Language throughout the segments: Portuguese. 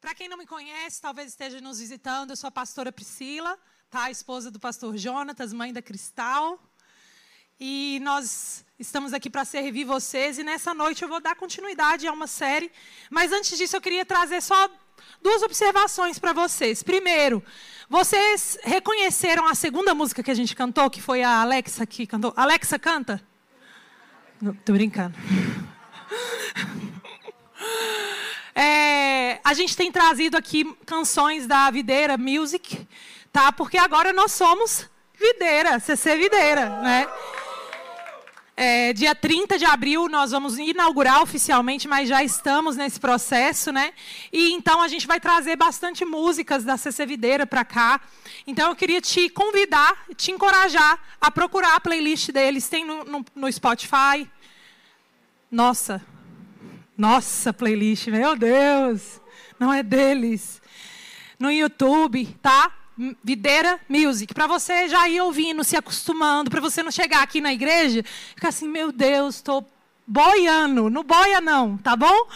Para quem não me conhece, talvez esteja nos visitando, eu sou a pastora Priscila, tá? Esposa do pastor Jonatas, mãe da Cristal. E nós estamos aqui para servir vocês e nessa noite eu vou dar continuidade a uma série, mas antes disso eu queria trazer só duas observações para vocês. Primeiro, vocês reconheceram a segunda música que a gente cantou, que foi a Alexa que cantou? Alexa canta? Não, tô brincando. É, a gente tem trazido aqui canções da Videira Music, tá? Porque agora nós somos Videira, CC Videira, né? É, dia 30 de abril nós vamos inaugurar oficialmente, mas já estamos nesse processo, né? E então a gente vai trazer bastante músicas da CC Videira para cá. Então eu queria te convidar, te encorajar a procurar a playlist deles. Tem no, no, no Spotify. Nossa, nossa playlist, meu Deus, não é deles. No YouTube, tá? Videira Music, para você já ir ouvindo, se acostumando, para você não chegar aqui na igreja ficar assim, meu Deus, estou boiando. Não boia não, tá bom?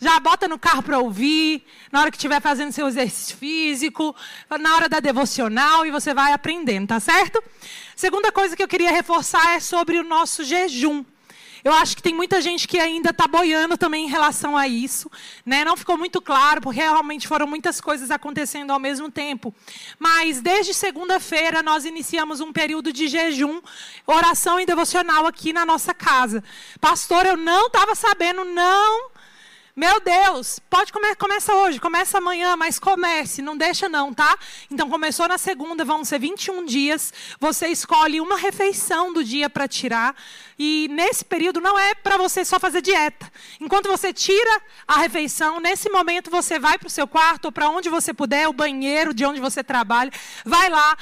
Já bota no carro para ouvir, na hora que estiver fazendo seu exercício físico, na hora da devocional e você vai aprendendo, tá certo? Segunda coisa que eu queria reforçar é sobre o nosso jejum. Eu acho que tem muita gente que ainda está boiando também em relação a isso. Né? Não ficou muito claro, porque realmente foram muitas coisas acontecendo ao mesmo tempo. Mas desde segunda-feira nós iniciamos um período de jejum, oração e devocional aqui na nossa casa. Pastor, eu não estava sabendo, não meu Deus, pode começar, começa hoje, começa amanhã, mas comece, não deixa não, tá? Então começou na segunda, vão ser 21 dias. Você escolhe uma refeição do dia para tirar. E nesse período não é para você só fazer dieta. Enquanto você tira a refeição, nesse momento você vai para o seu quarto ou para onde você puder, o banheiro de onde você trabalha, vai lá,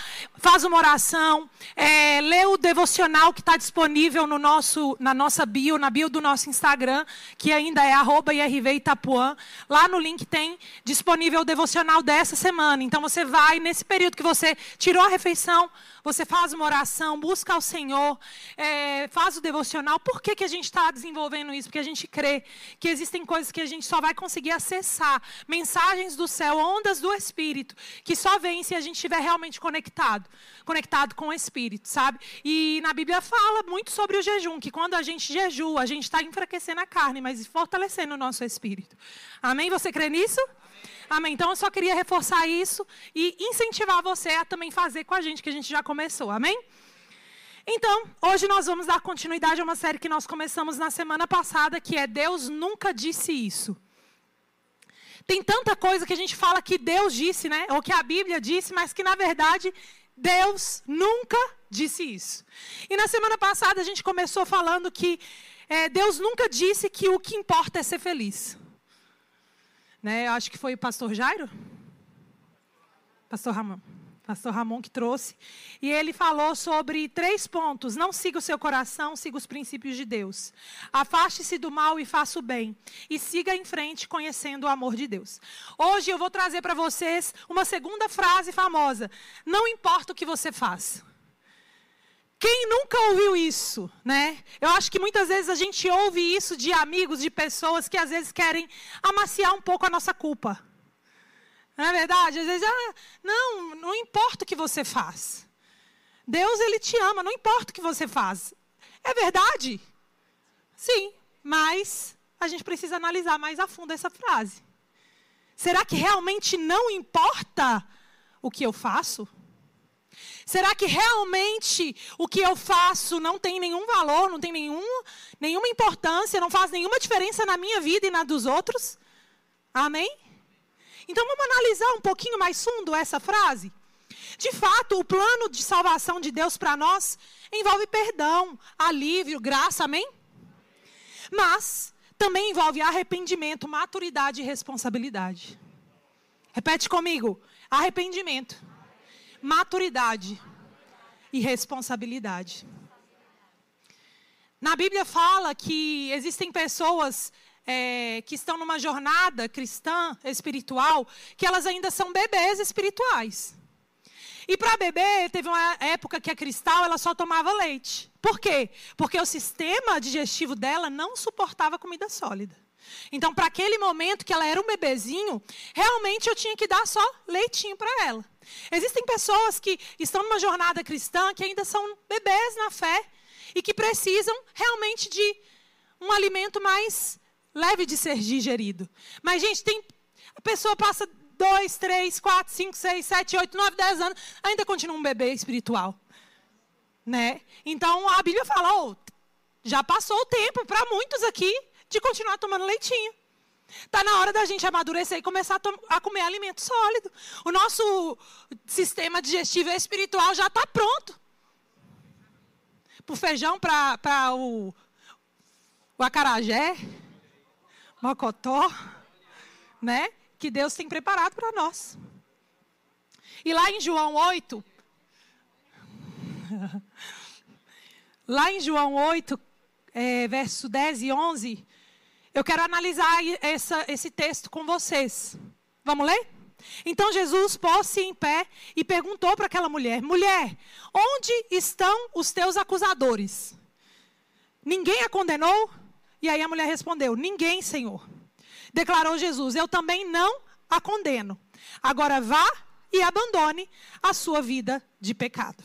faz uma oração, é, lê o devocional que está disponível no nosso, na nossa bio, na bio do nosso Instagram, que ainda é arroba Itapuã. Lá no link tem disponível o devocional dessa semana. Então você vai, nesse período que você tirou a refeição, você faz uma oração, busca ao Senhor, é, faz o devocional. Por que, que a gente está desenvolvendo isso? Porque a gente crê que existem coisas que a gente só vai conseguir acessar mensagens do céu, ondas do Espírito, que só vêm se a gente estiver realmente conectado conectado com o Espírito, sabe? E na Bíblia fala muito sobre o jejum, que quando a gente jejua, a gente está enfraquecendo a carne, mas fortalecendo o nosso espírito. Amém? Você crê nisso? Amém. Então eu só queria reforçar isso e incentivar você a também fazer com a gente, que a gente já começou. Amém? Então, hoje nós vamos dar continuidade a uma série que nós começamos na semana passada, que é Deus nunca disse isso. Tem tanta coisa que a gente fala que Deus disse, né? Ou que a Bíblia disse, mas que na verdade Deus nunca disse isso. E na semana passada a gente começou falando que é, Deus nunca disse que o que importa é ser feliz. Né? Eu acho que foi o pastor Jairo? Pastor Ramon. Pastor Ramon que trouxe. E ele falou sobre três pontos. Não siga o seu coração, siga os princípios de Deus. Afaste-se do mal e faça o bem. E siga em frente conhecendo o amor de Deus. Hoje eu vou trazer para vocês uma segunda frase famosa. Não importa o que você faz. Quem nunca ouviu isso, né? Eu acho que muitas vezes a gente ouve isso de amigos, de pessoas que às vezes querem amaciar um pouco a nossa culpa. Não é verdade? Às vezes, ah, não, não importa o que você faz. Deus, Ele te ama, não importa o que você faz. É verdade? Sim, mas a gente precisa analisar mais a fundo essa frase. Será que realmente não importa o que eu faço? Será que realmente o que eu faço não tem nenhum valor, não tem nenhum, nenhuma importância, não faz nenhuma diferença na minha vida e na dos outros? Amém? Então vamos analisar um pouquinho mais fundo essa frase? De fato, o plano de salvação de Deus para nós envolve perdão, alívio, graça, amém? Mas também envolve arrependimento, maturidade e responsabilidade. Repete comigo: arrependimento maturidade e responsabilidade. Na Bíblia fala que existem pessoas é, que estão numa jornada cristã, espiritual, que elas ainda são bebês espirituais. E para beber, teve uma época que a cristal ela só tomava leite. Por quê? Porque o sistema digestivo dela não suportava comida sólida. Então, para aquele momento que ela era um bebezinho, realmente eu tinha que dar só leitinho para ela. Existem pessoas que estão numa jornada cristã que ainda são bebês na fé e que precisam realmente de um alimento mais leve de ser digerido. Mas, gente, tem. A pessoa passa dois, três, quatro, cinco, seis, sete, oito, nove, dez anos, ainda continua um bebê espiritual. Né? Então a Bíblia fala: oh, já passou o tempo para muitos aqui de continuar tomando leitinho. Está na hora da gente amadurecer e começar a, a, comer alimento sólido. O nosso sistema digestivo espiritual já está pronto. Para o feijão, para o, o acarajé, mocotó, né? Que Deus tem preparado para nós. E lá em João 8, lá em João 8, é, verso 10 e 11, eu quero analisar essa, esse texto com vocês. Vamos ler? Então Jesus pôs-se em pé e perguntou para aquela mulher: Mulher, onde estão os teus acusadores? Ninguém a condenou? E aí a mulher respondeu: Ninguém, Senhor. Declarou Jesus: Eu também não a condeno. Agora vá e abandone a sua vida de pecado.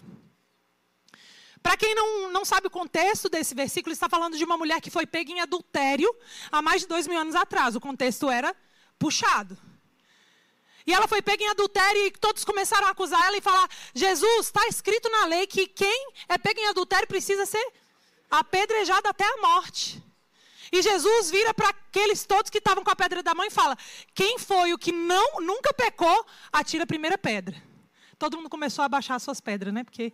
Para quem não, não sabe o contexto desse versículo, está falando de uma mulher que foi pega em adultério há mais de dois mil anos atrás. O contexto era puxado. E ela foi pega em adultério e todos começaram a acusar ela e falar: Jesus, está escrito na lei que quem é pego em adultério precisa ser apedrejado até a morte. E Jesus vira para aqueles todos que estavam com a pedra da mão e fala: Quem foi o que não nunca pecou, atira a primeira pedra. Todo mundo começou a baixar as suas pedras, né? Porque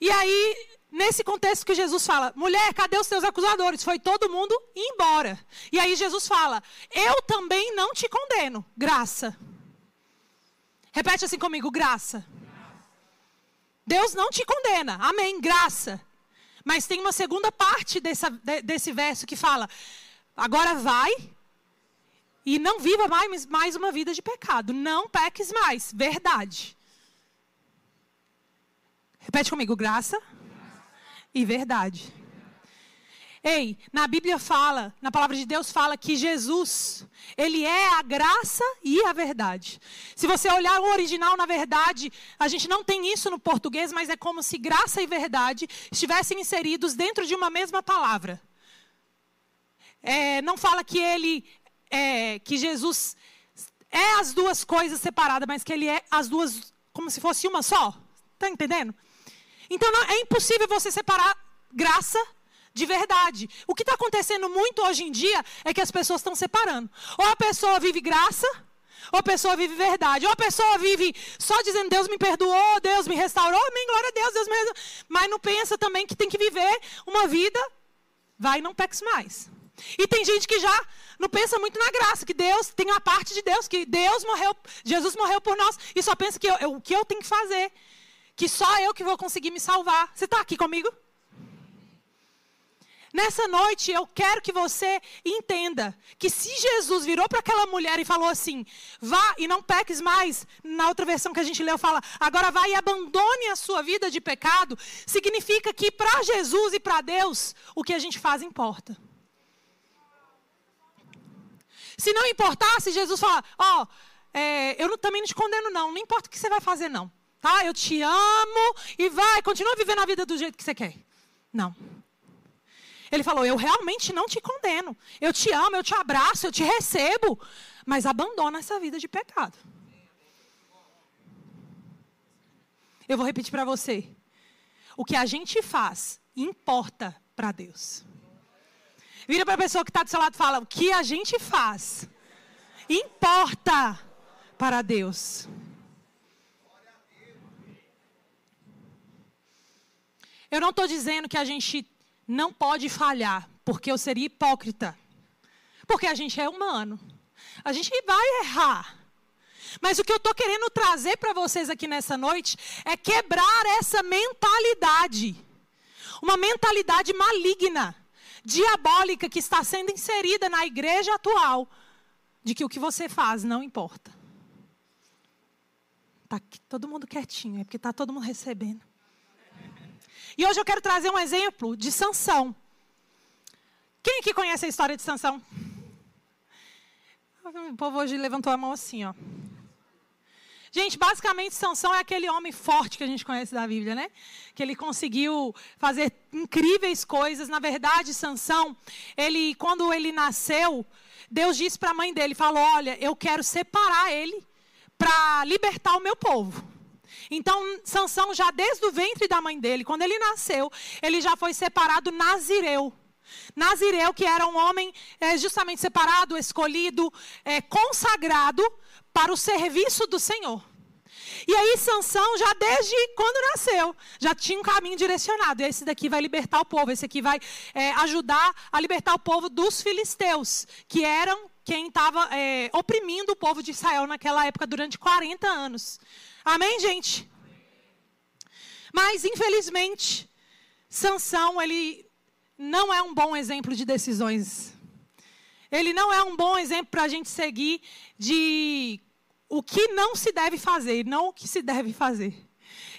e aí, nesse contexto que Jesus fala, mulher, cadê os teus acusadores? Foi todo mundo embora. E aí Jesus fala, eu também não te condeno, graça. Repete assim comigo, graça. Deus não te condena, amém, graça. Mas tem uma segunda parte dessa, desse verso que fala, agora vai e não viva mais, mais uma vida de pecado. Não peques mais, verdade. Repete comigo: graça e verdade. Ei, na Bíblia fala, na palavra de Deus fala que Jesus, ele é a graça e a verdade. Se você olhar o original, na verdade, a gente não tem isso no português, mas é como se graça e verdade estivessem inseridos dentro de uma mesma palavra. É, não fala que ele, é, que Jesus é as duas coisas separadas, mas que ele é as duas como se fosse uma só. Está entendendo? Então não, é impossível você separar graça de verdade. O que está acontecendo muito hoje em dia é que as pessoas estão separando. Ou a pessoa vive graça, ou a pessoa vive verdade. Ou a pessoa vive só dizendo Deus me perdoou, Deus me restaurou, amém, glória a Deus, Deus me restaurou. Mas não pensa também que tem que viver uma vida, vai e não peques mais. E tem gente que já não pensa muito na graça, que Deus tem a parte de Deus, que Deus morreu, Jesus morreu por nós, e só pensa que eu, eu, o que eu tenho que fazer que só eu que vou conseguir me salvar. Você está aqui comigo? Nessa noite eu quero que você entenda que se Jesus virou para aquela mulher e falou assim: vá e não peques mais, na outra versão que a gente leu fala, agora vá e abandone a sua vida de pecado, significa que para Jesus e para Deus o que a gente faz importa. Se não importasse, Jesus fala: ó, oh, é, eu também não te condeno, não, não importa o que você vai fazer, não tá? Eu te amo e vai, continua vivendo a vida do jeito que você quer. Não. Ele falou: Eu realmente não te condeno. Eu te amo, eu te abraço, eu te recebo. Mas abandona essa vida de pecado. Eu vou repetir para você. O que a gente faz importa para Deus. Vira para a pessoa que está do seu lado e fala: O que a gente faz importa para Deus. Eu não estou dizendo que a gente não pode falhar, porque eu seria hipócrita. Porque a gente é humano. A gente vai errar. Mas o que eu estou querendo trazer para vocês aqui nessa noite é quebrar essa mentalidade. Uma mentalidade maligna, diabólica, que está sendo inserida na igreja atual, de que o que você faz não importa. Está todo mundo quietinho, é porque está todo mundo recebendo. E hoje eu quero trazer um exemplo de Sansão. Quem aqui conhece a história de Sansão? O povo hoje levantou a mão assim, ó. Gente, basicamente, Sansão é aquele homem forte que a gente conhece da Bíblia, né? Que ele conseguiu fazer incríveis coisas. Na verdade, Sansão, ele, quando ele nasceu, Deus disse para a mãe dele, falou: "Olha, eu quero separar ele para libertar o meu povo". Então, Sansão já desde o ventre da mãe dele, quando ele nasceu, ele já foi separado nazireu. Nazireu, que era um homem é, justamente separado, escolhido, é, consagrado para o serviço do Senhor. E aí Sansão, já desde quando nasceu, já tinha um caminho direcionado. Esse daqui vai libertar o povo, esse aqui vai é, ajudar a libertar o povo dos filisteus, que eram quem estava é, oprimindo o povo de Israel naquela época durante 40 anos. Amém, gente? Mas, infelizmente, Sansão, ele não é um bom exemplo de decisões. Ele não é um bom exemplo para a gente seguir de o que não se deve fazer, não o que se deve fazer.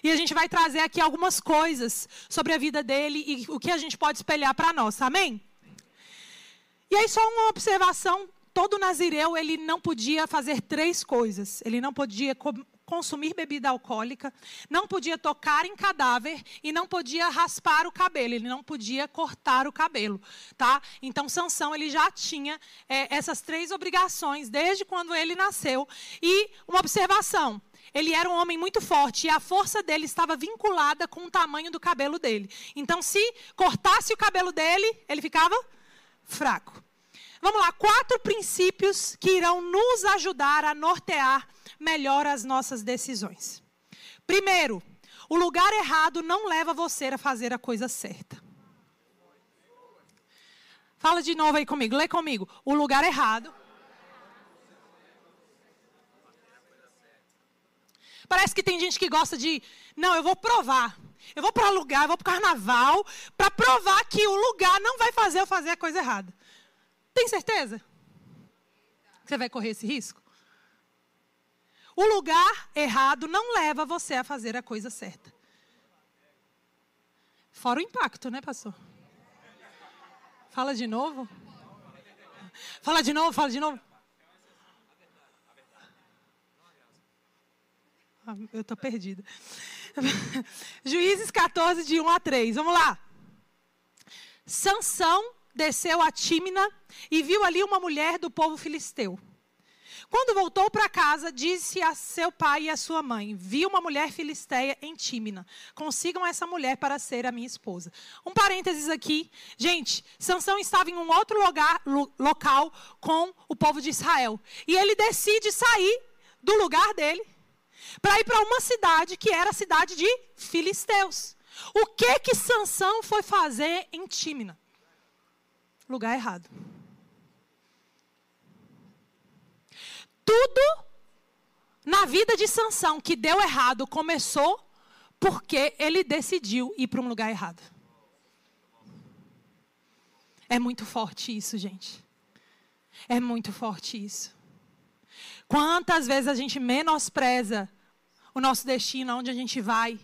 E a gente vai trazer aqui algumas coisas sobre a vida dele e o que a gente pode espelhar para nós, amém? E aí, só uma observação: todo nazireu ele não podia fazer três coisas. Ele não podia consumir bebida alcoólica, não podia tocar em cadáver e não podia raspar o cabelo, ele não podia cortar o cabelo, tá? Então Sansão ele já tinha é, essas três obrigações desde quando ele nasceu e uma observação. Ele era um homem muito forte e a força dele estava vinculada com o tamanho do cabelo dele. Então, se cortasse o cabelo dele, ele ficava fraco. Vamos lá, quatro princípios que irão nos ajudar a nortear melhor as nossas decisões. Primeiro, o lugar errado não leva você a fazer a coisa certa. Fala de novo aí comigo, lê comigo. O lugar errado. Parece que tem gente que gosta de, não, eu vou provar. Eu vou para lugar, eu vou para o carnaval, para provar que o lugar não vai fazer eu fazer a coisa errada. Tem certeza? Que você vai correr esse risco? O lugar errado não leva você a fazer a coisa certa. Fora o impacto, né, pastor? Fala de novo. Fala de novo, fala de novo. Ah, eu estou perdida. Juízes 14, de 1 a 3. Vamos lá. Sansão desceu a Tímina e viu ali uma mulher do povo filisteu. Quando voltou para casa, disse a seu pai e a sua mãe: Vi uma mulher filisteia em Tímina. Consigam essa mulher para ser a minha esposa. Um parênteses aqui. Gente, Sansão estava em um outro lugar, lo, local com o povo de Israel. E ele decide sair do lugar dele para ir para uma cidade que era a cidade de filisteus. O que que Sansão foi fazer em Tímina? Lugar errado. tudo na vida de Sansão que deu errado começou porque ele decidiu ir para um lugar errado. É muito forte isso, gente. É muito forte isso. Quantas vezes a gente menospreza o nosso destino, onde a gente vai,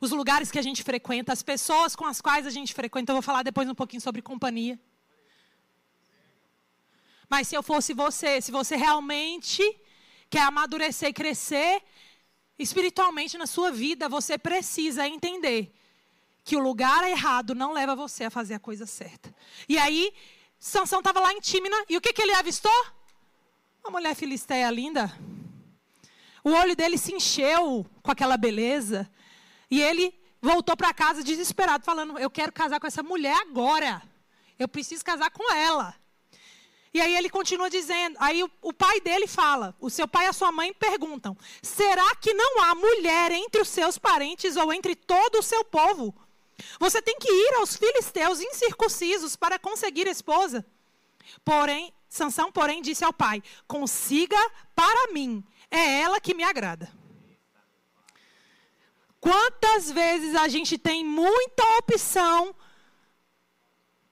os lugares que a gente frequenta, as pessoas com as quais a gente frequenta. Eu vou falar depois um pouquinho sobre companhia. Mas se eu fosse você, se você realmente quer amadurecer e crescer espiritualmente na sua vida, você precisa entender que o lugar errado não leva você a fazer a coisa certa. E aí, Sansão estava lá em Tímina, e o que, que ele avistou? Uma mulher filisteia linda. O olho dele se encheu com aquela beleza. E ele voltou para casa desesperado, falando: Eu quero casar com essa mulher agora. Eu preciso casar com ela. E aí ele continua dizendo, aí o, o, pai dele fala, o seu pai e a sua mãe perguntam: será que não há mulher entre os seus parentes ou entre todo o seu povo? Você tem que ir aos filisteus incircuncisos para conseguir esposa. Porém, Sansão, porém, disse ao pai: consiga para mim, é ela que me agrada. Quantas vezes a gente tem muita opção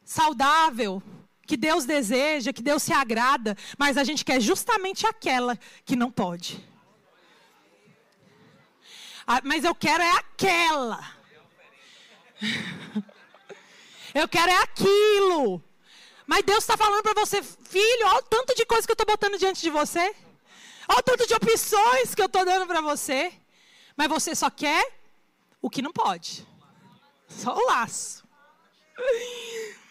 saudável, que Deus deseja, que Deus se agrada, mas a gente quer justamente aquela que não pode. Ah, mas eu quero é aquela. Eu quero é aquilo. Mas Deus está falando para você, filho, olha o tanto de coisa que eu estou botando diante de você. Olha o tanto de opções que eu estou dando para você. Mas você só quer o que não pode. Só o laço.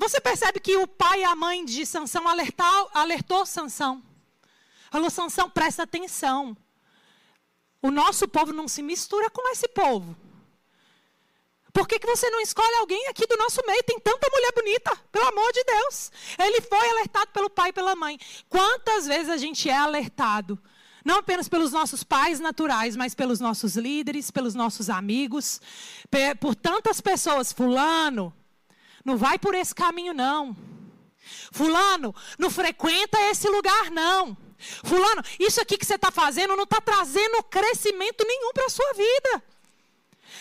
Você percebe que o pai e a mãe de Sansão alertou, alertou Sansão. Falou, Sansão, presta atenção. O nosso povo não se mistura com esse povo. Por que, que você não escolhe alguém aqui do nosso meio? Tem tanta mulher bonita, pelo amor de Deus. Ele foi alertado pelo pai e pela mãe. Quantas vezes a gente é alertado? Não apenas pelos nossos pais naturais, mas pelos nossos líderes, pelos nossos amigos, por tantas pessoas. Fulano, não vai por esse caminho, não. Fulano, não frequenta esse lugar, não. Fulano, isso aqui que você está fazendo não está trazendo crescimento nenhum para a sua vida.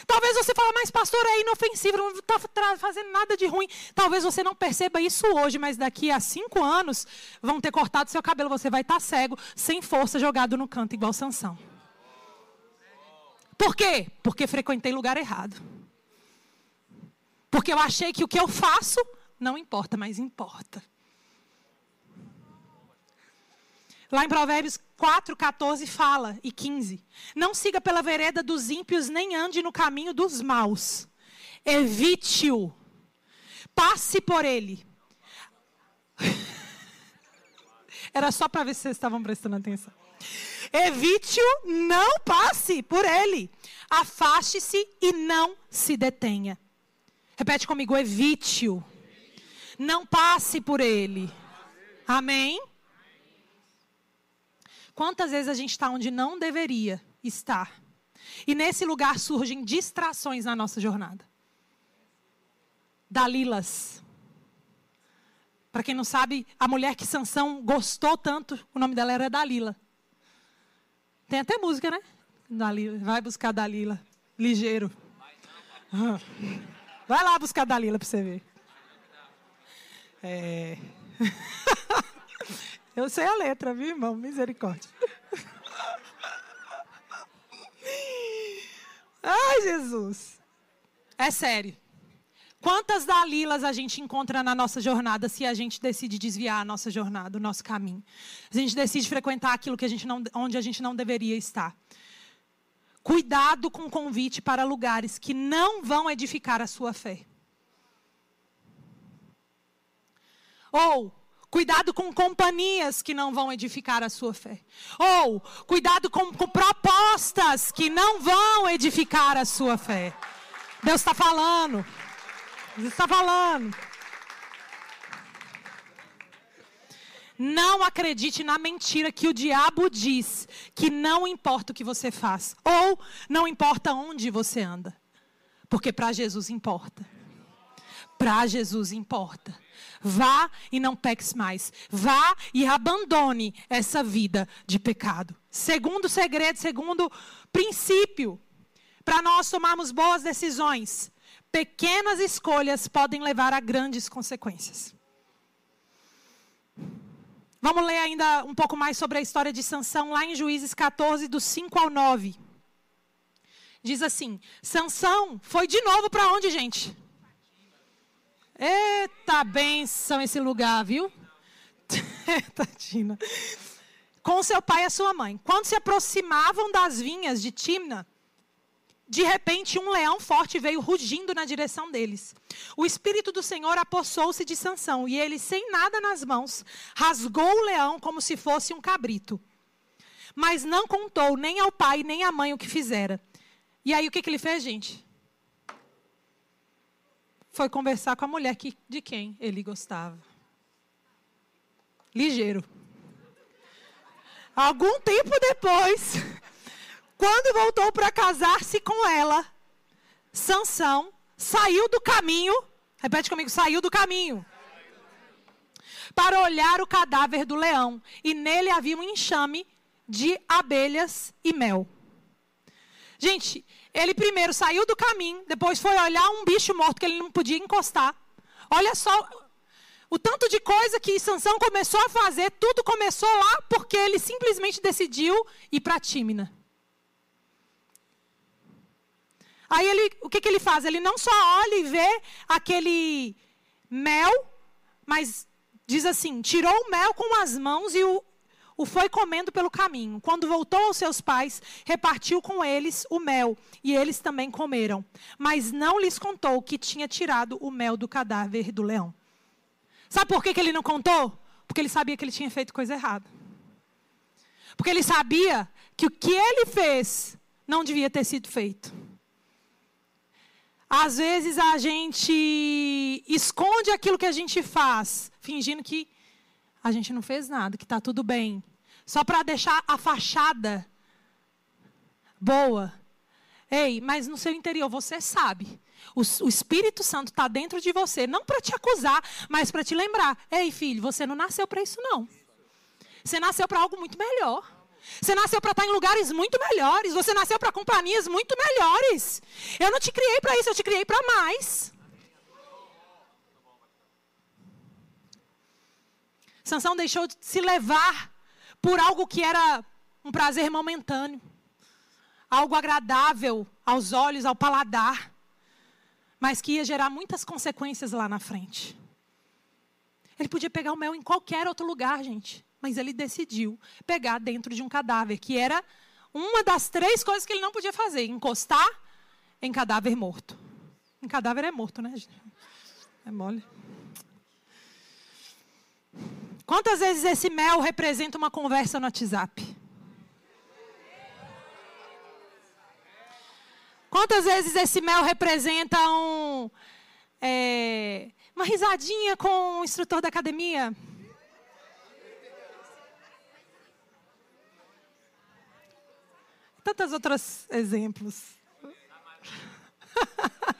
Talvez você fale, mas pastor, é inofensivo, não está fazendo nada de ruim. Talvez você não perceba isso hoje, mas daqui a cinco anos vão ter cortado seu cabelo, você vai estar tá cego, sem força, jogado no canto, igual Sansão. Por quê? Porque frequentei lugar errado. Porque eu achei que o que eu faço não importa, mas importa. Lá em Provérbios 4, 14 fala, e 15: Não siga pela vereda dos ímpios, nem ande no caminho dos maus. Evite-o. Passe por ele. Era só para ver se vocês estavam prestando atenção. Evite-o, não passe por ele. Afaste-se e não se detenha. Repete comigo: evite-o. Não passe por ele. Amém? Quantas vezes a gente está onde não deveria estar? E nesse lugar surgem distrações na nossa jornada. Dalilas. Para quem não sabe, a mulher que Sansão gostou tanto, o nome dela era Dalila. Tem até música, né? Dalila. Vai buscar Dalila. Ligeiro. Vai lá buscar Dalila para você ver. É. Eu sei a letra, viu, irmão? Misericórdia. Ai, Jesus. É sério. Quantas Dalilas a gente encontra na nossa jornada se a gente decide desviar a nossa jornada, o nosso caminho? A gente decide frequentar aquilo que a gente não, onde a gente não deveria estar. Cuidado com convite para lugares que não vão edificar a sua fé. Ou Cuidado com companhias que não vão edificar a sua fé. Ou cuidado com, com propostas que não vão edificar a sua fé. Deus está falando. Deus está falando. Não acredite na mentira que o diabo diz, que não importa o que você faz, ou não importa onde você anda, porque para Jesus importa. Para Jesus importa. Vá e não peques mais. Vá e abandone essa vida de pecado. Segundo segredo, segundo princípio, para nós tomarmos boas decisões, pequenas escolhas podem levar a grandes consequências. Vamos ler ainda um pouco mais sobre a história de Sansão lá em Juízes 14, do 5 ao 9. Diz assim: Sansão foi de novo para onde, gente? Eita benção esse lugar, viu? Eita, Tina. Com seu pai e a sua mãe. Quando se aproximavam das vinhas de Timna, de repente um leão forte veio rugindo na direção deles. O espírito do Senhor apossou-se de Sansão e ele, sem nada nas mãos, rasgou o leão como se fosse um cabrito. Mas não contou nem ao pai nem à mãe o que fizera. E aí o que, que ele fez, gente? foi conversar com a mulher que, de quem ele gostava. Ligeiro. Algum tempo depois, quando voltou para casar-se com ela, Sansão saiu do caminho, repete comigo, saiu do caminho, para olhar o cadáver do leão, e nele havia um enxame de abelhas e mel. Gente, ele primeiro saiu do caminho, depois foi olhar um bicho morto que ele não podia encostar. Olha só o tanto de coisa que Sansão começou a fazer, tudo começou lá porque ele simplesmente decidiu ir para Tímina. Aí ele, o que, que ele faz? Ele não só olha e vê aquele mel, mas diz assim: tirou o mel com as mãos e o, o foi comendo pelo caminho. Quando voltou aos seus pais, repartiu com eles o mel, e eles também comeram. Mas não lhes contou que tinha tirado o mel do cadáver do leão. Sabe por que, que ele não contou? Porque ele sabia que ele tinha feito coisa errada. Porque ele sabia que o que ele fez não devia ter sido feito. Às vezes a gente esconde aquilo que a gente faz, fingindo que a gente não fez nada, que está tudo bem. Só para deixar a fachada boa. Ei, mas no seu interior você sabe. O, o Espírito Santo está dentro de você, não para te acusar, mas para te lembrar. Ei, filho, você não nasceu para isso, não. Você nasceu para algo muito melhor. Você nasceu para estar em lugares muito melhores. Você nasceu para companhias muito melhores. Eu não te criei para isso, eu te criei para mais. Sansão deixou de se levar por algo que era um prazer momentâneo, algo agradável aos olhos, ao paladar, mas que ia gerar muitas consequências lá na frente. Ele podia pegar o mel em qualquer outro lugar, gente mas ele decidiu pegar dentro de um cadáver, que era uma das três coisas que ele não podia fazer: encostar em cadáver morto. Em cadáver é morto, né? É mole. Quantas vezes esse mel representa uma conversa no WhatsApp? Quantas vezes esse mel representa um, é, uma risadinha com o instrutor da academia? Tantos outros exemplos.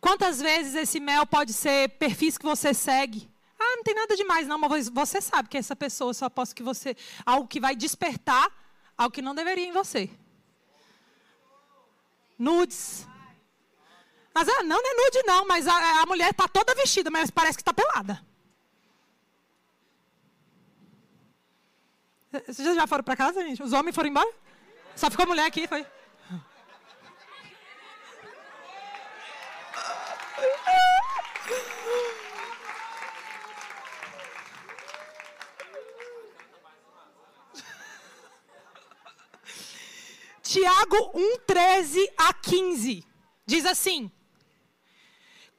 Quantas vezes esse mel pode ser perfis que você segue? Ah, não tem nada demais, não, mas você sabe que essa pessoa só posso que você. Algo que vai despertar algo que não deveria em você. Nudes. Mas ah, não, não é nude, não, mas a, a mulher está toda vestida, mas parece que está pelada. Vocês já foram para casa, gente? Os homens foram embora? Só ficou mulher aqui, foi? Tiago 1, 13 a 15. Diz assim: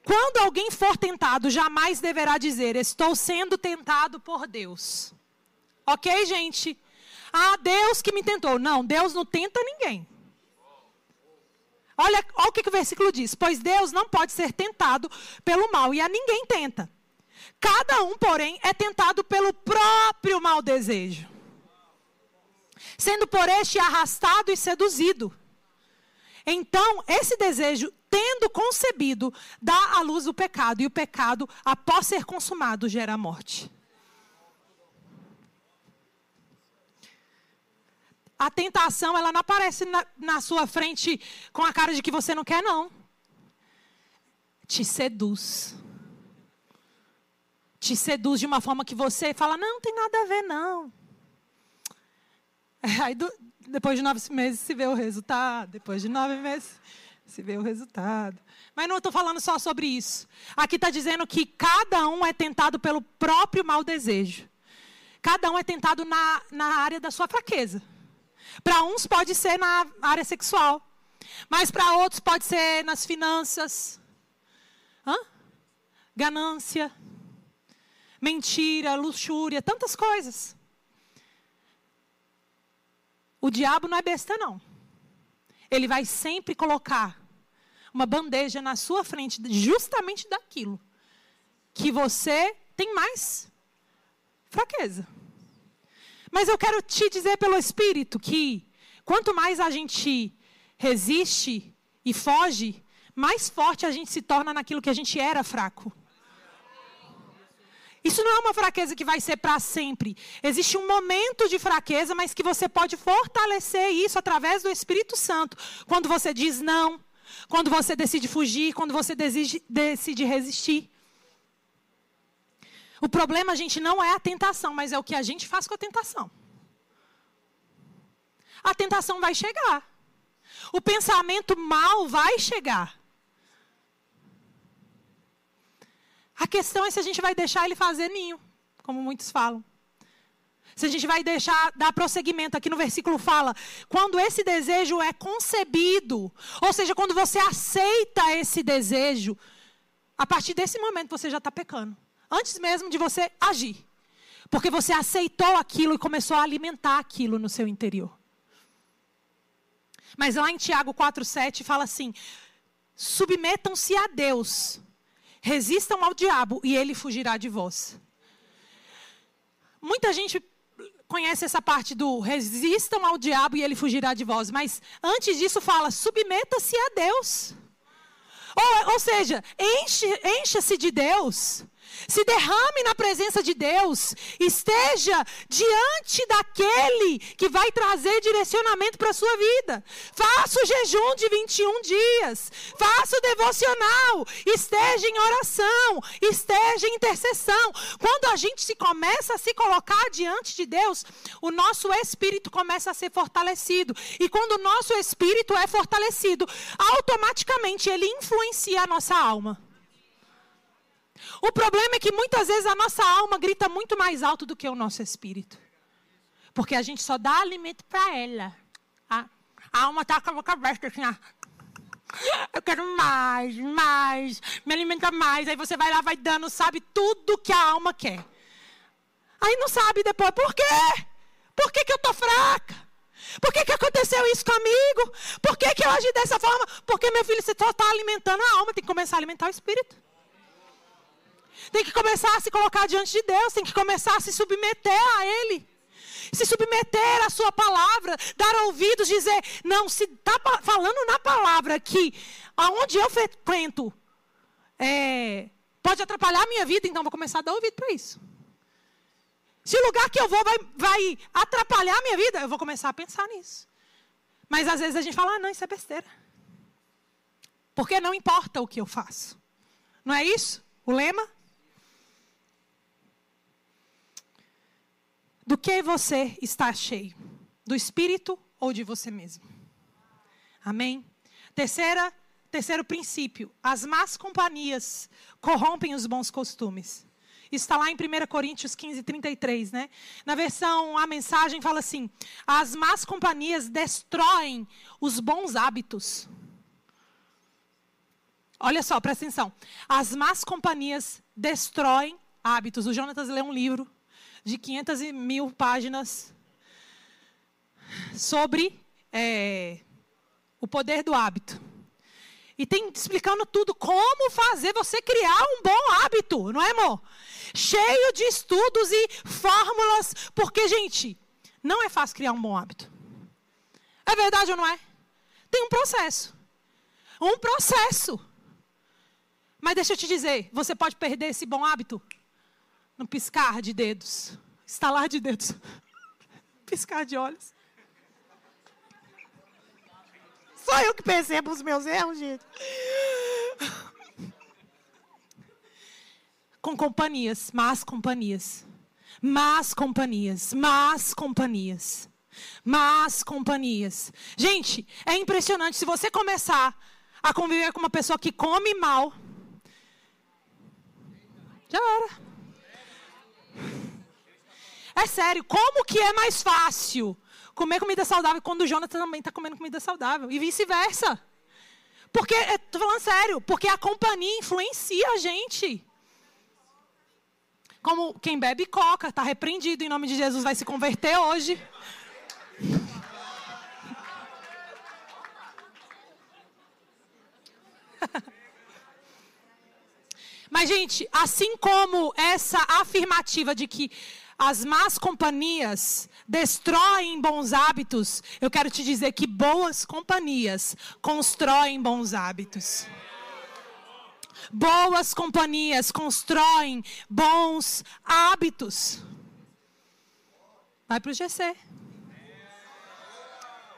Quando alguém for tentado, jamais deverá dizer: Estou sendo tentado por Deus. Ok, gente? Ah, Deus que me tentou. Não, Deus não tenta ninguém. Olha, olha o que, que o versículo diz. Pois Deus não pode ser tentado pelo mal, e a ninguém tenta. Cada um, porém, é tentado pelo próprio mau desejo. Sendo por este arrastado e seduzido. Então, esse desejo, tendo concebido, dá à luz o pecado, e o pecado, após ser consumado, gera morte. A tentação, ela não aparece na, na sua frente com a cara de que você não quer, não. Te seduz. Te seduz de uma forma que você fala, não, não tem nada a ver, não. Aí, do, depois de nove meses, se vê o resultado. Depois de nove meses, se vê o resultado. Mas não estou falando só sobre isso. Aqui está dizendo que cada um é tentado pelo próprio mau desejo. Cada um é tentado na, na área da sua fraqueza. Para uns pode ser na área sexual, mas para outros pode ser nas finanças, Hã? ganância, mentira, luxúria, tantas coisas. O diabo não é besta, não. Ele vai sempre colocar uma bandeja na sua frente, justamente daquilo que você tem mais fraqueza. Mas eu quero te dizer pelo Espírito que quanto mais a gente resiste e foge, mais forte a gente se torna naquilo que a gente era fraco. Isso não é uma fraqueza que vai ser para sempre. Existe um momento de fraqueza, mas que você pode fortalecer isso através do Espírito Santo. Quando você diz não, quando você decide fugir, quando você decide, decide resistir. O problema, gente, não é a tentação, mas é o que a gente faz com a tentação. A tentação vai chegar. O pensamento mal vai chegar. A questão é se a gente vai deixar ele fazer ninho, como muitos falam. Se a gente vai deixar dar prosseguimento, aqui no versículo fala, quando esse desejo é concebido, ou seja, quando você aceita esse desejo, a partir desse momento você já está pecando. Antes mesmo de você agir. Porque você aceitou aquilo e começou a alimentar aquilo no seu interior. Mas lá em Tiago 4,7 fala assim: submetam-se a Deus, resistam ao diabo e ele fugirá de vós. Muita gente conhece essa parte do resistam ao diabo e ele fugirá de vós, mas antes disso fala: submeta-se a Deus. Ou, ou seja, enche-se enche de Deus se derrame na presença de Deus, esteja diante daquele que vai trazer direcionamento para a sua vida. Faça o jejum de 21 dias, faça o devocional, esteja em oração, esteja em intercessão. Quando a gente se começa a se colocar diante de Deus, o nosso espírito começa a ser fortalecido. E quando o nosso espírito é fortalecido, automaticamente ele influencia a nossa alma. O problema é que muitas vezes a nossa alma grita muito mais alto do que o nosso espírito. Porque a gente só dá alimento para ela. A, a alma está com a boca aberta assim, ah, eu quero mais, mais, me alimenta mais. Aí você vai lá, vai dando, sabe, tudo que a alma quer. Aí não sabe depois, por quê? Por que, que eu estou fraca? Por que, que aconteceu isso comigo? Por que, que eu agi dessa forma? Porque, meu filho, você só está alimentando a alma, tem que começar a alimentar o espírito. Tem que começar a se colocar diante de Deus, tem que começar a se submeter a Ele. Se submeter à Sua palavra, dar ouvidos, dizer, não, se está falando na palavra que aonde eu frequento é, pode atrapalhar a minha vida, então vou começar a dar ouvido para isso. Se o lugar que eu vou vai, vai atrapalhar a minha vida, eu vou começar a pensar nisso. Mas às vezes a gente fala, ah, não, isso é besteira. Porque não importa o que eu faço. Não é isso? O lema? Do que você está cheio? Do espírito ou de você mesmo? Amém? Terceira, terceiro princípio: as más companhias corrompem os bons costumes. Está lá em 1 Coríntios 15, 33, né? Na versão, a mensagem fala assim: as más companhias destroem os bons hábitos. Olha só, presta atenção. As más companhias destroem hábitos. O Jonatas lê um livro de 500 mil páginas sobre é, o poder do hábito. E tem explicando tudo como fazer você criar um bom hábito, não é, amor? Cheio de estudos e fórmulas, porque, gente, não é fácil criar um bom hábito. É verdade ou não é? Tem um processo. Um processo. Mas deixa eu te dizer, você pode perder esse bom hábito no piscar de dedos, estalar de dedos, piscar de olhos. Só eu que percebo os meus erros, gente. Com companhias, más companhias. Más companhias, más companhias. Más companhias. Gente, é impressionante. Se você começar a conviver com uma pessoa que come mal, já era. É sério, como que é mais fácil comer comida saudável quando o Jonathan também está comendo comida saudável? E vice-versa. Porque, estou falando sério, porque a companhia influencia a gente. Como quem bebe coca, está repreendido em nome de Jesus, vai se converter hoje. Mas, gente, assim como essa afirmativa de que as más companhias destroem bons hábitos, eu quero te dizer que boas companhias constroem bons hábitos. Boas companhias constroem bons hábitos. Vai para o GC.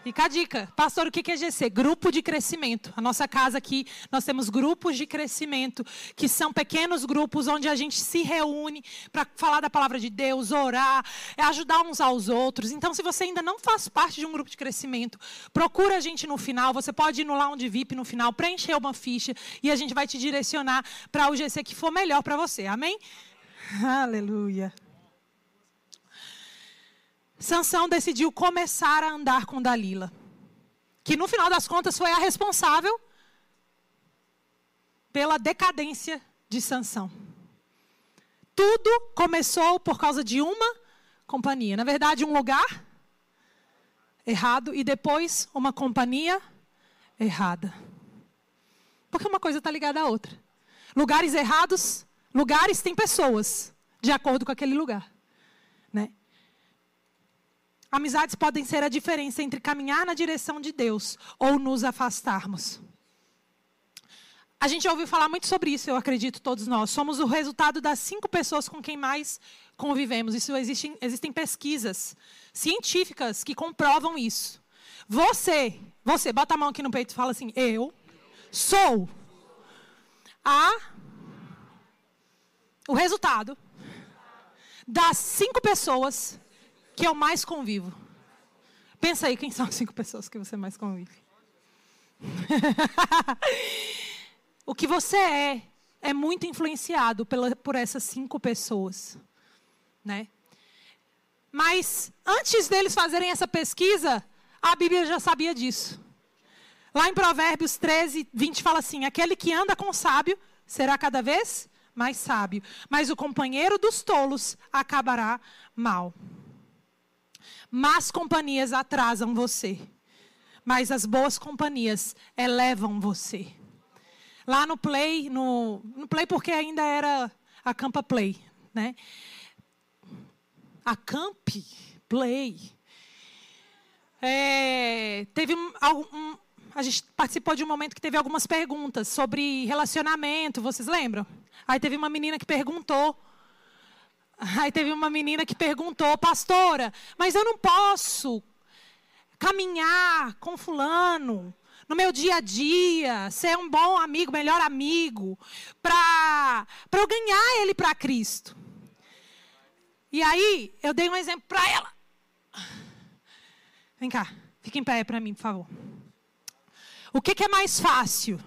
Fica a dica. Pastor, o que é GC? Grupo de crescimento. A nossa casa aqui, nós temos grupos de crescimento, que são pequenos grupos onde a gente se reúne para falar da palavra de Deus, orar, é ajudar uns aos outros. Então, se você ainda não faz parte de um grupo de crescimento, procura a gente no final. Você pode ir no Lounge VIP no final, preencher uma ficha e a gente vai te direcionar para o GC que for melhor para você. Amém? Aleluia. Sansão decidiu começar a andar com Dalila, que no final das contas foi a responsável pela decadência de Sansão. Tudo começou por causa de uma companhia, na verdade, um lugar errado e depois uma companhia errada. Porque uma coisa está ligada à outra. Lugares errados, lugares têm pessoas de acordo com aquele lugar? Amizades podem ser a diferença entre caminhar na direção de Deus ou nos afastarmos. A gente ouviu falar muito sobre isso, eu acredito, todos nós. Somos o resultado das cinco pessoas com quem mais convivemos. Isso existem, existem pesquisas científicas que comprovam isso. Você, você, bota a mão aqui no peito e fala assim: Eu sou a. O resultado das cinco pessoas que eu mais convivo. Pensa aí, quem são as cinco pessoas que você mais convive? o que você é é muito influenciado pela, por essas cinco pessoas, né? Mas antes deles fazerem essa pesquisa, a Bíblia já sabia disso. Lá em Provérbios 13, 20 fala assim: aquele que anda com sábio será cada vez mais sábio, mas o companheiro dos tolos acabará mal. Más companhias atrasam você, mas as boas companhias elevam você. Lá no Play, no, no Play porque ainda era a Campa Play, né? A Camp Play. É, teve um, um, a gente participou de um momento que teve algumas perguntas sobre relacionamento, vocês lembram? Aí teve uma menina que perguntou Aí teve uma menina que perguntou, pastora, mas eu não posso caminhar com fulano no meu dia a dia, ser um bom amigo, melhor amigo, para eu ganhar ele para Cristo. E aí eu dei um exemplo para ela. Vem cá, fica em pé para mim, por favor. O que, que é mais fácil?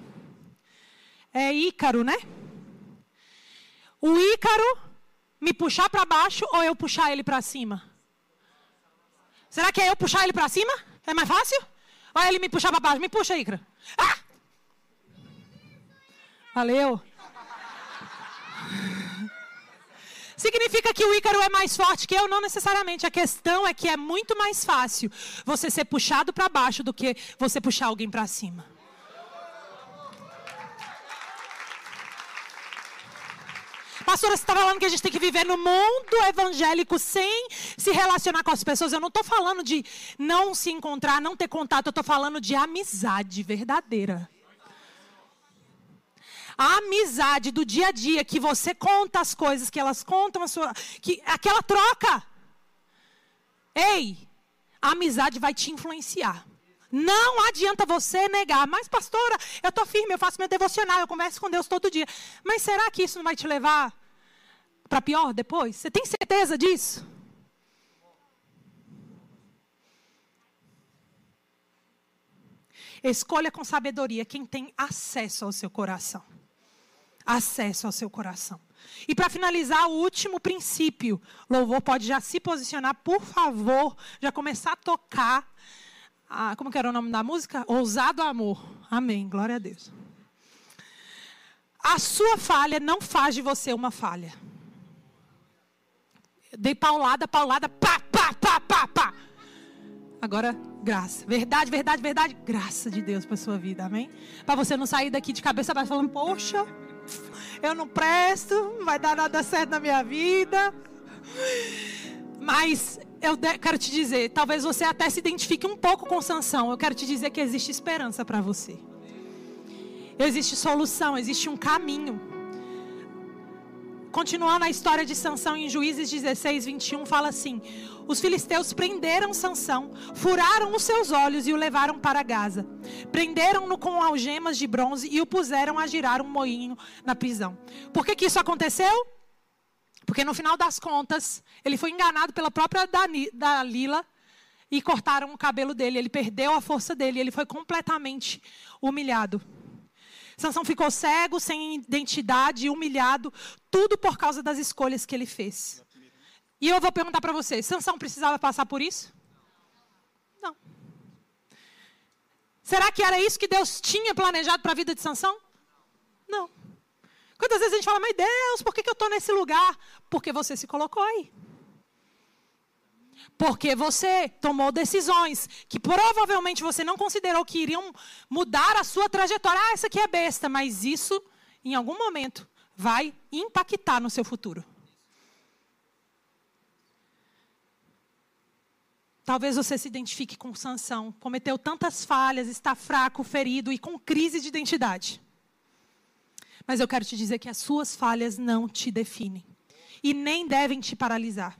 É Ícaro, né? O Ícaro me puxar para baixo ou eu puxar ele para cima? Será que é eu puxar ele para cima? É mais fácil? Ou é ele me puxar para baixo? Me puxa, Icra. Ah! Valeu. Significa que o Ícaro é mais forte que eu? Não necessariamente. A questão é que é muito mais fácil você ser puxado para baixo do que você puxar alguém para cima. Pastora, você está falando que a gente tem que viver no mundo evangélico sem se relacionar com as pessoas. Eu não estou falando de não se encontrar, não ter contato. Eu estou falando de amizade verdadeira. A amizade do dia a dia, que você conta as coisas, que elas contam a sua. Que, aquela troca. Ei, a amizade vai te influenciar. Não adianta você negar. Mas, pastora, eu estou firme, eu faço meu devocional, eu converso com Deus todo dia. Mas será que isso não vai te levar para pior depois? Você tem certeza disso? Escolha com sabedoria quem tem acesso ao seu coração. Acesso ao seu coração. E para finalizar, o último princípio. Louvor pode já se posicionar, por favor, já começar a tocar ah, como que era o nome da música? Ousado Amor. Amém. Glória a Deus. A sua falha não faz de você uma falha. Dei paulada, paulada, pá, pá, pá, pá, pá. Agora, graça. Verdade, verdade, verdade. Graça de Deus para sua vida, amém? Para você não sair daqui de cabeça baixa falando, poxa, eu não presto, não vai dar nada certo na minha vida. Mas eu quero te dizer, talvez você até se identifique um pouco com Sansão. Eu quero te dizer que existe esperança para você. Existe solução, existe um caminho. Continuando a história de Sansão em Juízes 16, 21, fala assim: Os filisteus prenderam Sansão, furaram os seus olhos e o levaram para Gaza. Prenderam-no com algemas de bronze e o puseram a girar um moinho na prisão. Por que, que isso aconteceu? Porque no final das contas, ele foi enganado pela própria Dalila e cortaram o cabelo dele. Ele perdeu a força dele, ele foi completamente humilhado. Sansão ficou cego, sem identidade, humilhado, tudo por causa das escolhas que ele fez. E eu vou perguntar para você, Sansão precisava passar por isso? Não. Será que era isso que Deus tinha planejado para a vida de Sansão? Não. Quantas vezes a gente fala, mas Deus, por que, que eu estou nesse lugar? Porque você se colocou aí. Porque você tomou decisões que provavelmente você não considerou que iriam mudar a sua trajetória. Ah, essa aqui é besta, mas isso, em algum momento, vai impactar no seu futuro. Talvez você se identifique com Sansão, cometeu tantas falhas, está fraco, ferido e com crise de identidade. Mas eu quero te dizer que as suas falhas não te definem e nem devem te paralisar.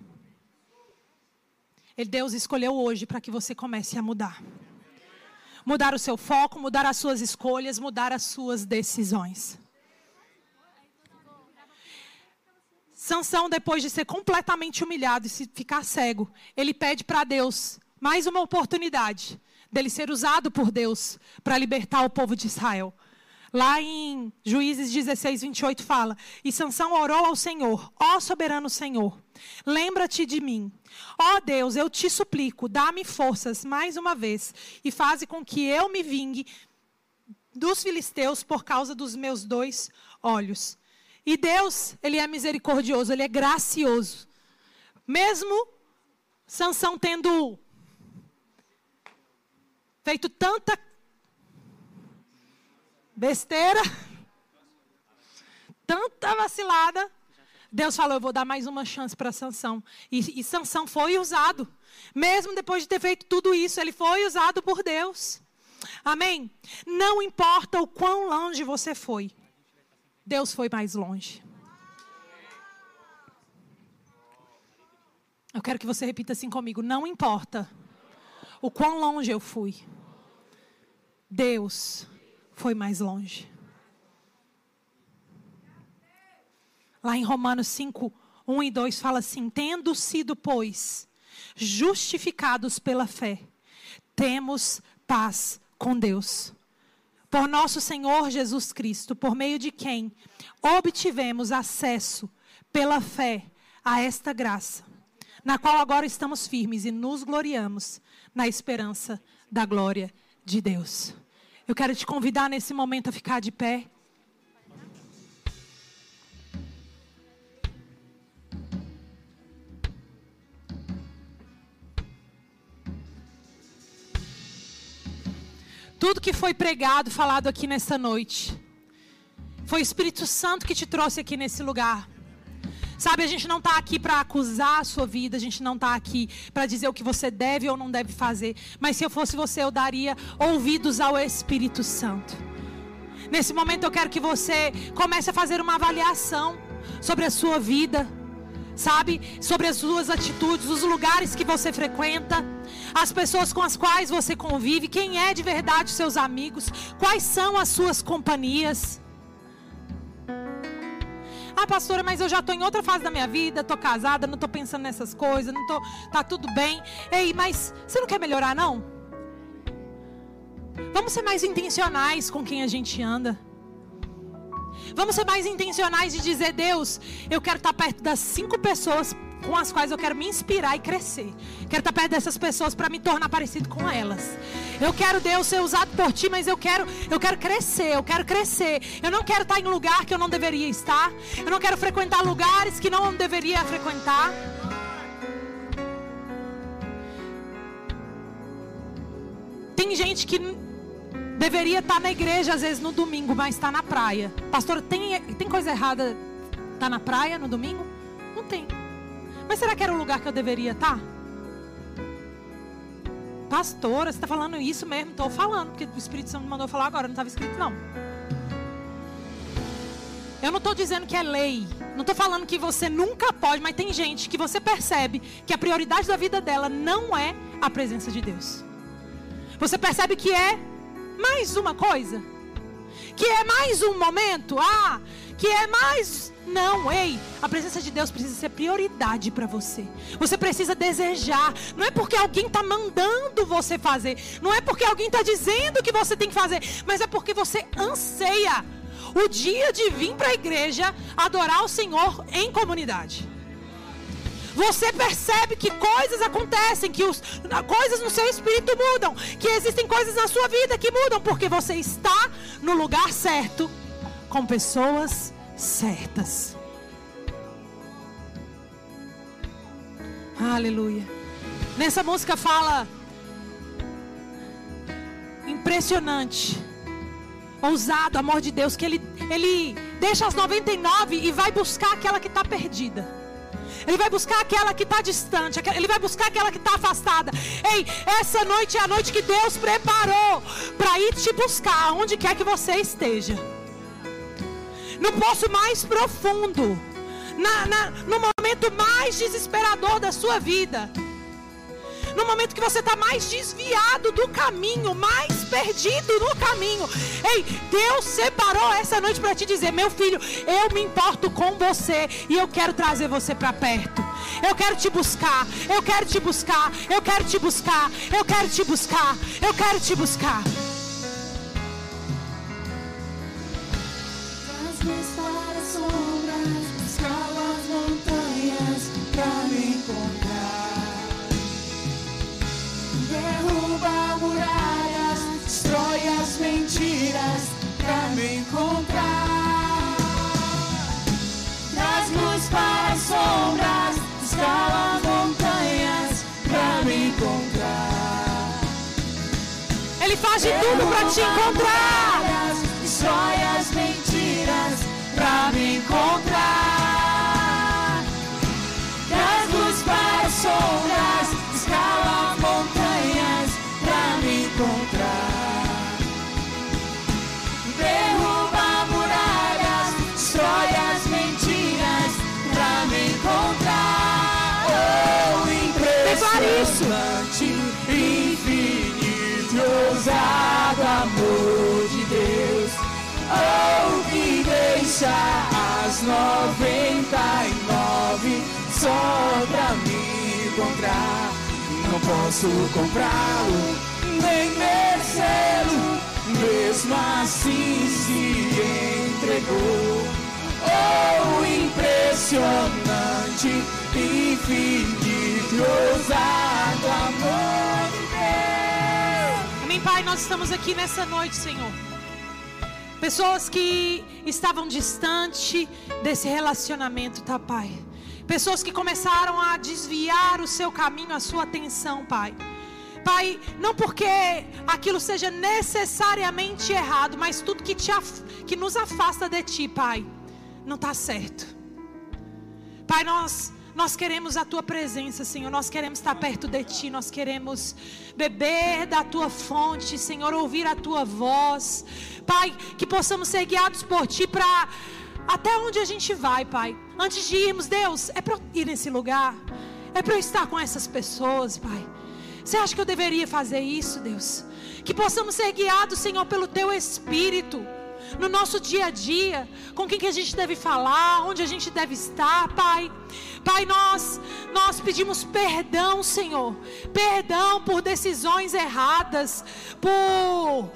Deus escolheu hoje para que você comece a mudar. Mudar o seu foco, mudar as suas escolhas, mudar as suas decisões. Sansão, depois de ser completamente humilhado e ficar cego, ele pede para Deus mais uma oportunidade dele ser usado por Deus para libertar o povo de Israel. Lá em Juízes 16, 28 fala: E Sansão orou ao Senhor, ó soberano Senhor, lembra-te de mim. Ó Deus, eu te suplico, dá-me forças mais uma vez e faze com que eu me vingue dos filisteus por causa dos meus dois olhos. E Deus, ele é misericordioso, ele é gracioso. Mesmo Sansão tendo feito tanta besteira, tanta vacilada. Deus falou: Eu vou dar mais uma chance para Sansão. E, e Sansão foi usado. Mesmo depois de ter feito tudo isso, ele foi usado por Deus. Amém? Não importa o quão longe você foi, Deus foi mais longe. Eu quero que você repita assim comigo: Não importa o quão longe eu fui, Deus foi mais longe. Lá em Romanos 5, 1 e 2 fala assim: Tendo sido, pois, justificados pela fé, temos paz com Deus. Por nosso Senhor Jesus Cristo, por meio de quem obtivemos acesso pela fé a esta graça, na qual agora estamos firmes e nos gloriamos na esperança da glória de Deus. Eu quero te convidar nesse momento a ficar de pé. Tudo que foi pregado, falado aqui nessa noite, foi o Espírito Santo que te trouxe aqui nesse lugar. Sabe, a gente não está aqui para acusar a sua vida, a gente não está aqui para dizer o que você deve ou não deve fazer. Mas se eu fosse você, eu daria ouvidos ao Espírito Santo. Nesse momento eu quero que você comece a fazer uma avaliação sobre a sua vida, sabe? Sobre as suas atitudes, os lugares que você frequenta, as pessoas com as quais você convive, quem é de verdade seus amigos, quais são as suas companhias. Ah, pastora, mas eu já estou em outra fase da minha vida, estou casada, não estou pensando nessas coisas, não tô, tá tudo bem. Ei, mas você não quer melhorar, não? Vamos ser mais intencionais com quem a gente anda. Vamos ser mais intencionais de dizer, Deus, eu quero estar perto das cinco pessoas com as quais eu quero me inspirar e crescer. Quero estar perto dessas pessoas para me tornar parecido com elas. Eu quero Deus ser usado por ti, mas eu quero, eu quero crescer, eu quero crescer. Eu não quero estar em lugar que eu não deveria estar. Eu não quero frequentar lugares que não deveria frequentar. Tem gente que deveria estar na igreja às vezes no domingo, mas está na praia. Pastor, tem, tem coisa errada estar tá na praia no domingo? Não tem. Mas será que era o lugar que eu deveria estar? Pastora, você está falando isso mesmo? Estou falando, porque o Espírito Santo me mandou falar agora, não estava escrito não. Eu não estou dizendo que é lei. Não estou falando que você nunca pode, mas tem gente que você percebe que a prioridade da vida dela não é a presença de Deus. Você percebe que é mais uma coisa? Que é mais um momento? Ah, que é mais. Não, ei, a presença de Deus precisa ser prioridade para você. Você precisa desejar. Não é porque alguém está mandando você fazer. Não é porque alguém está dizendo que você tem que fazer. Mas é porque você anseia o dia de vir para a igreja adorar o Senhor em comunidade. Você percebe que coisas acontecem, que os, coisas no seu espírito mudam, que existem coisas na sua vida que mudam, porque você está no lugar certo, com pessoas certas. Aleluia. Nessa música fala impressionante ousado, amor de Deus, que ele, ele deixa as 99 e vai buscar aquela que está perdida. Ele vai buscar aquela que está distante, ele vai buscar aquela que está afastada. Ei, essa noite é a noite que Deus preparou para ir te buscar, onde quer que você esteja. No poço mais profundo, na, na, no momento mais desesperador da sua vida no momento que você está mais desviado do caminho, mais perdido no caminho. Ei, Deus separou essa noite para te dizer: meu filho, eu me importo com você e eu quero trazer você para perto. Eu quero te buscar, eu quero te buscar, eu quero te buscar, eu quero te buscar, eu quero te buscar. Mentiras pra me encontrar. Traz luz para as sombras, escala montanhas pra me encontrar. Ele faz de tudo pra te encontrar. Destrói as mentiras pra me encontrar. Traz luz para as sombras, escala montanhas pra me encontrar. impressionante, infinito e ousado amor de Deus. Oh, deixa as noventa e nove só pra me encontrar. Não posso comprá-lo, nem merecê-lo, mesmo assim se entregou. Oh, impressionante, infinito ousado amor de Deus. Amém, Pai, nós estamos aqui nessa noite, Senhor. Pessoas que estavam distante desse relacionamento, tá, Pai? Pessoas que começaram a desviar o seu caminho, a sua atenção, Pai. Pai, não porque aquilo seja necessariamente errado, mas tudo que, te, que nos afasta de Ti, Pai não está certo. Pai, nós nós queremos a tua presença, Senhor. Nós queremos estar perto de ti. Nós queremos beber da tua fonte, Senhor, ouvir a tua voz. Pai, que possamos ser guiados por ti para até onde a gente vai, Pai. Antes de irmos, Deus, é para ir nesse lugar. É para eu estar com essas pessoas, Pai. Você acha que eu deveria fazer isso, Deus? Que possamos ser guiados, Senhor, pelo teu espírito no nosso dia a dia, com quem que a gente deve falar, onde a gente deve estar, Pai. Pai, nós nós pedimos perdão, Senhor. Perdão por decisões erradas, por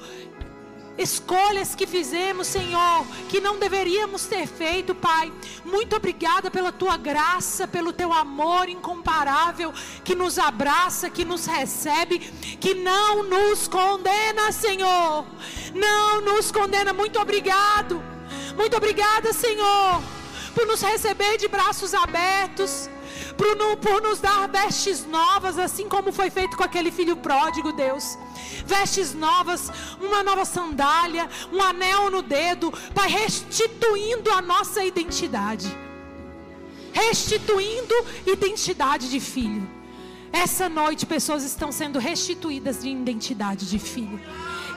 escolhas que fizemos, Senhor, que não deveríamos ter feito, Pai. Muito obrigada pela tua graça, pelo teu amor incomparável que nos abraça, que nos recebe, que não nos condena, Senhor. Não nos condena. Muito obrigado. Muito obrigada, Senhor, por nos receber de braços abertos por nos dar vestes novas, assim como foi feito com aquele filho pródigo, Deus. Vestes novas, uma nova sandália, um anel no dedo, Pai, restituindo a nossa identidade. Restituindo identidade de filho. Essa noite, pessoas estão sendo restituídas de identidade de filho.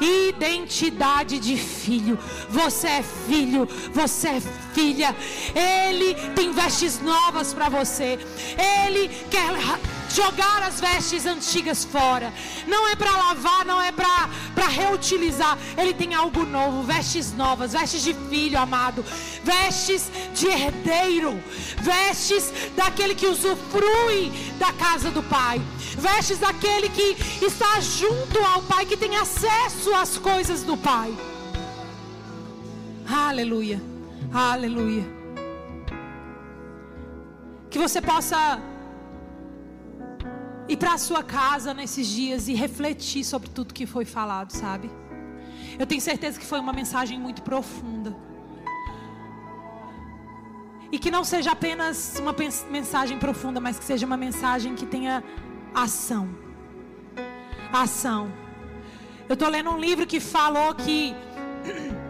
Identidade de filho. Você é filho, você é filha. Ele tem vestes novas para você. Ele quer jogar as vestes antigas fora. Não é para lavar, não é para reutilizar. Ele tem algo novo, vestes novas, vestes de filho amado, vestes de herdeiro, vestes daquele que usufrui da casa do Pai, vestes daquele que está junto ao Pai, que tem acesso às coisas do Pai. Aleluia, aleluia. Que você possa ir para a sua casa nesses dias e refletir sobre tudo que foi falado, sabe? Eu tenho certeza que foi uma mensagem muito profunda. E que não seja apenas uma mensagem profunda, mas que seja uma mensagem que tenha ação. Ação. Eu estou lendo um livro que falou que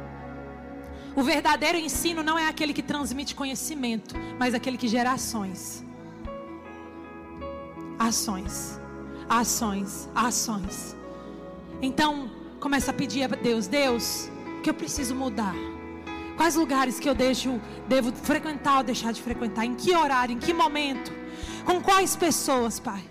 o verdadeiro ensino não é aquele que transmite conhecimento, mas aquele que gera ações ações, ações, ações. Então, começa a pedir a Deus: Deus, o que eu preciso mudar? Quais lugares que eu deixo, devo frequentar ou deixar de frequentar? Em que horário? Em que momento? Com quais pessoas, Pai?